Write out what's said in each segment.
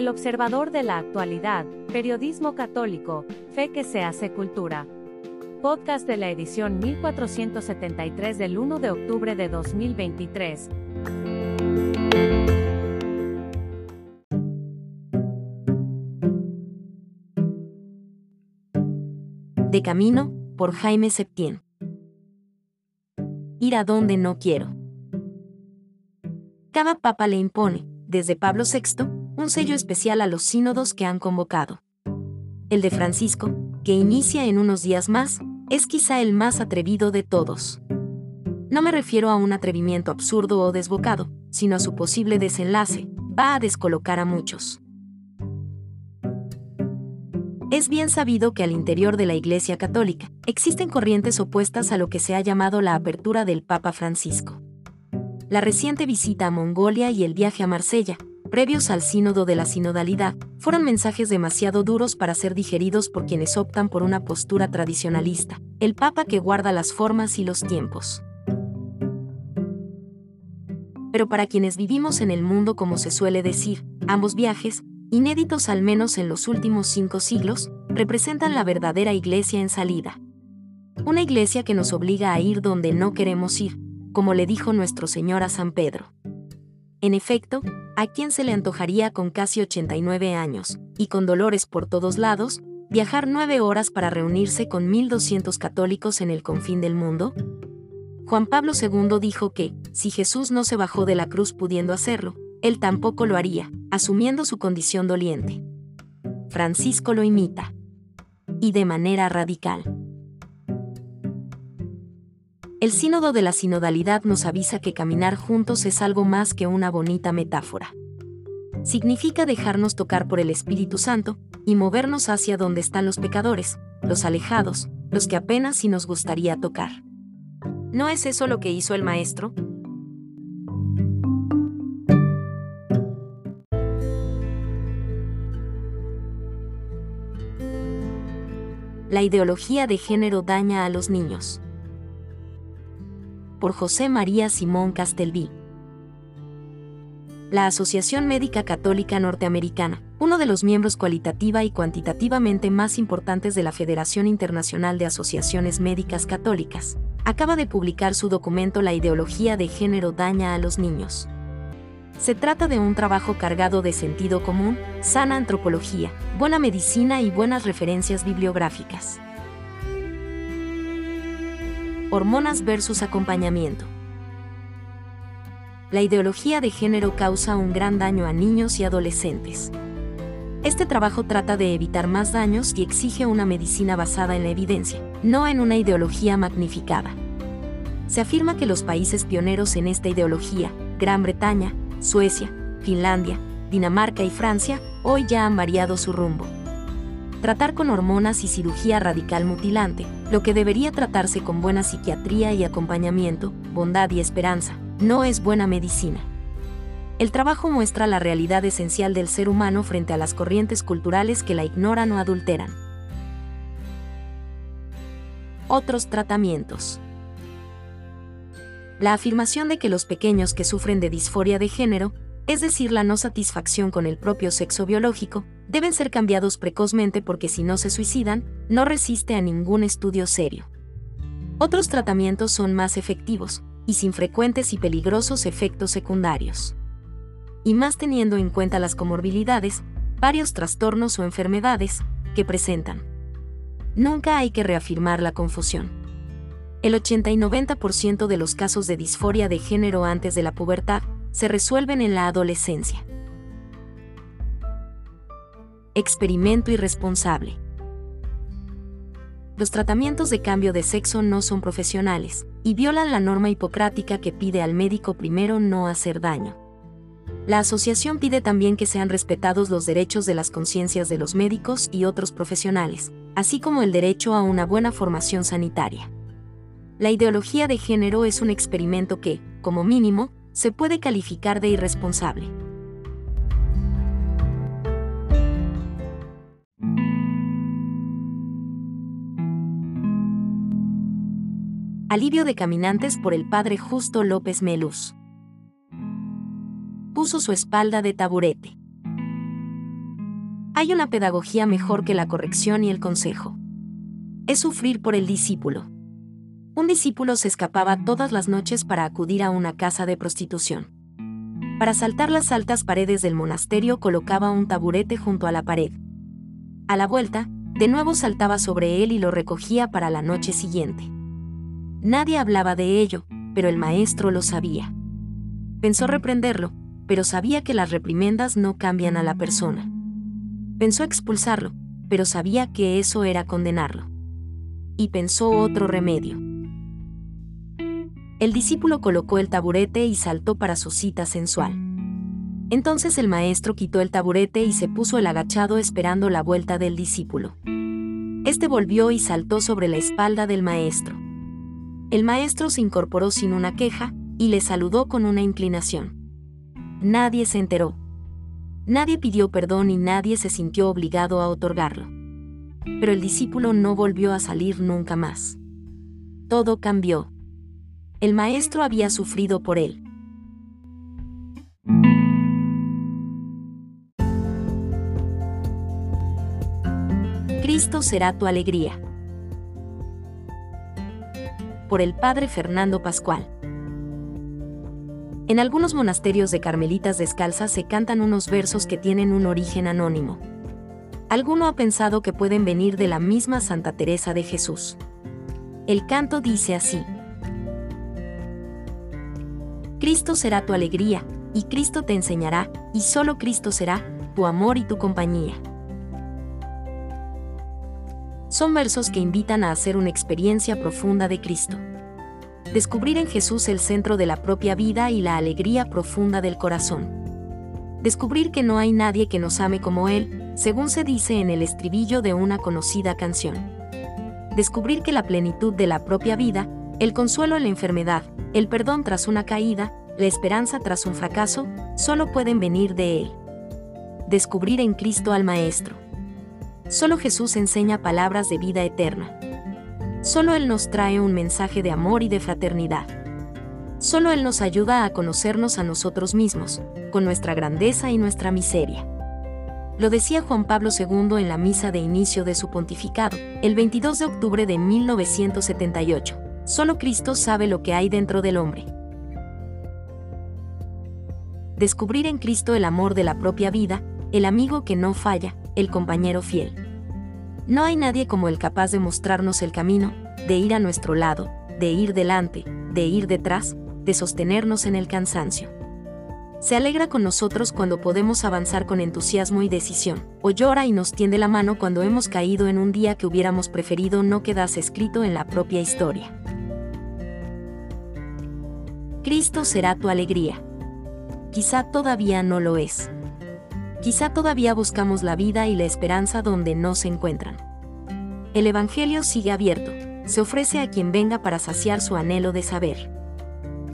El observador de la actualidad, periodismo católico, fe que se hace cultura. Podcast de la edición 1473 del 1 de octubre de 2023. De camino, por Jaime Septién. Ir a donde no quiero. Cada papa le impone, desde Pablo VI, un sello especial a los sínodos que han convocado. El de Francisco, que inicia en unos días más, es quizá el más atrevido de todos. No me refiero a un atrevimiento absurdo o desbocado, sino a su posible desenlace, va a descolocar a muchos. Es bien sabido que al interior de la Iglesia Católica existen corrientes opuestas a lo que se ha llamado la apertura del Papa Francisco la reciente visita a Mongolia y el viaje a Marsella, previos al sínodo de la sinodalidad, fueron mensajes demasiado duros para ser digeridos por quienes optan por una postura tradicionalista, el Papa que guarda las formas y los tiempos. Pero para quienes vivimos en el mundo como se suele decir, ambos viajes, inéditos al menos en los últimos cinco siglos, representan la verdadera iglesia en salida. Una iglesia que nos obliga a ir donde no queremos ir, como le dijo nuestro Señor a San Pedro. En efecto, ¿a quién se le antojaría con casi 89 años, y con dolores por todos lados, viajar nueve horas para reunirse con 1.200 católicos en el confín del mundo? Juan Pablo II dijo que, si Jesús no se bajó de la cruz pudiendo hacerlo, él tampoco lo haría, asumiendo su condición doliente. Francisco lo imita. Y de manera radical. El sínodo de la sinodalidad nos avisa que caminar juntos es algo más que una bonita metáfora. Significa dejarnos tocar por el Espíritu Santo y movernos hacia donde están los pecadores, los alejados, los que apenas si nos gustaría tocar. ¿No es eso lo que hizo el Maestro? La ideología de género daña a los niños por José María Simón Castelví. La Asociación Médica Católica Norteamericana, uno de los miembros cualitativa y cuantitativamente más importantes de la Federación Internacional de Asociaciones Médicas Católicas, acaba de publicar su documento La ideología de género daña a los niños. Se trata de un trabajo cargado de sentido común, sana antropología, buena medicina y buenas referencias bibliográficas. Hormonas versus acompañamiento. La ideología de género causa un gran daño a niños y adolescentes. Este trabajo trata de evitar más daños y exige una medicina basada en la evidencia, no en una ideología magnificada. Se afirma que los países pioneros en esta ideología, Gran Bretaña, Suecia, Finlandia, Dinamarca y Francia, hoy ya han variado su rumbo tratar con hormonas y cirugía radical mutilante, lo que debería tratarse con buena psiquiatría y acompañamiento, bondad y esperanza, no es buena medicina. El trabajo muestra la realidad esencial del ser humano frente a las corrientes culturales que la ignoran o adulteran. Otros tratamientos. La afirmación de que los pequeños que sufren de disforia de género es decir, la no satisfacción con el propio sexo biológico, deben ser cambiados precozmente porque si no se suicidan, no resiste a ningún estudio serio. Otros tratamientos son más efectivos, y sin frecuentes y peligrosos efectos secundarios. Y más teniendo en cuenta las comorbilidades, varios trastornos o enfermedades que presentan. Nunca hay que reafirmar la confusión. El 80 y 90% de los casos de disforia de género antes de la pubertad se resuelven en la adolescencia. Experimento irresponsable. Los tratamientos de cambio de sexo no son profesionales y violan la norma hipocrática que pide al médico primero no hacer daño. La asociación pide también que sean respetados los derechos de las conciencias de los médicos y otros profesionales, así como el derecho a una buena formación sanitaria. La ideología de género es un experimento que, como mínimo, se puede calificar de irresponsable. Alivio de caminantes por el padre Justo López Melús. Puso su espalda de taburete. Hay una pedagogía mejor que la corrección y el consejo. Es sufrir por el discípulo. Un discípulo se escapaba todas las noches para acudir a una casa de prostitución. Para saltar las altas paredes del monasterio colocaba un taburete junto a la pared. A la vuelta, de nuevo saltaba sobre él y lo recogía para la noche siguiente. Nadie hablaba de ello, pero el maestro lo sabía. Pensó reprenderlo, pero sabía que las reprimendas no cambian a la persona. Pensó expulsarlo, pero sabía que eso era condenarlo. Y pensó otro remedio. El discípulo colocó el taburete y saltó para su cita sensual. Entonces el maestro quitó el taburete y se puso el agachado esperando la vuelta del discípulo. Este volvió y saltó sobre la espalda del maestro. El maestro se incorporó sin una queja y le saludó con una inclinación. Nadie se enteró. Nadie pidió perdón y nadie se sintió obligado a otorgarlo. Pero el discípulo no volvió a salir nunca más. Todo cambió. El maestro había sufrido por él. Cristo será tu alegría. Por el Padre Fernando Pascual. En algunos monasterios de carmelitas descalzas se cantan unos versos que tienen un origen anónimo. Alguno ha pensado que pueden venir de la misma Santa Teresa de Jesús. El canto dice así. Cristo será tu alegría, y Cristo te enseñará, y solo Cristo será tu amor y tu compañía. Son versos que invitan a hacer una experiencia profunda de Cristo. Descubrir en Jesús el centro de la propia vida y la alegría profunda del corazón. Descubrir que no hay nadie que nos ame como Él, según se dice en el estribillo de una conocida canción. Descubrir que la plenitud de la propia vida, el consuelo en la enfermedad, el perdón tras una caída, la esperanza tras un fracaso, solo pueden venir de Él. Descubrir en Cristo al Maestro. Solo Jesús enseña palabras de vida eterna. Solo Él nos trae un mensaje de amor y de fraternidad. Solo Él nos ayuda a conocernos a nosotros mismos, con nuestra grandeza y nuestra miseria. Lo decía Juan Pablo II en la misa de inicio de su pontificado, el 22 de octubre de 1978. Solo Cristo sabe lo que hay dentro del hombre. Descubrir en Cristo el amor de la propia vida, el amigo que no falla, el compañero fiel. No hay nadie como el capaz de mostrarnos el camino, de ir a nuestro lado, de ir delante, de ir detrás, de sostenernos en el cansancio. Se alegra con nosotros cuando podemos avanzar con entusiasmo y decisión, o llora y nos tiende la mano cuando hemos caído en un día que hubiéramos preferido no quedase escrito en la propia historia. Cristo será tu alegría. Quizá todavía no lo es. Quizá todavía buscamos la vida y la esperanza donde no se encuentran. El Evangelio sigue abierto, se ofrece a quien venga para saciar su anhelo de saber.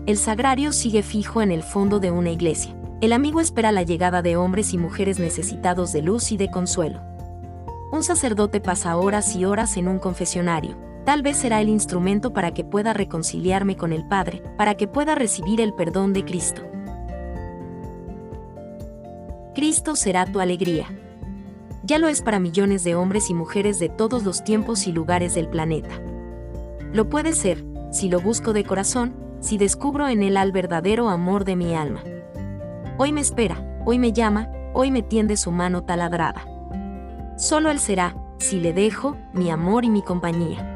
El sagrario sigue fijo en el fondo de una iglesia. El amigo espera la llegada de hombres y mujeres necesitados de luz y de consuelo. Un sacerdote pasa horas y horas en un confesionario, tal vez será el instrumento para que pueda reconciliarme con el Padre, para que pueda recibir el perdón de Cristo. Cristo será tu alegría. Ya lo es para millones de hombres y mujeres de todos los tiempos y lugares del planeta. Lo puede ser, si lo busco de corazón, si descubro en él al verdadero amor de mi alma. Hoy me espera, hoy me llama, hoy me tiende su mano taladrada. Solo él será, si le dejo, mi amor y mi compañía.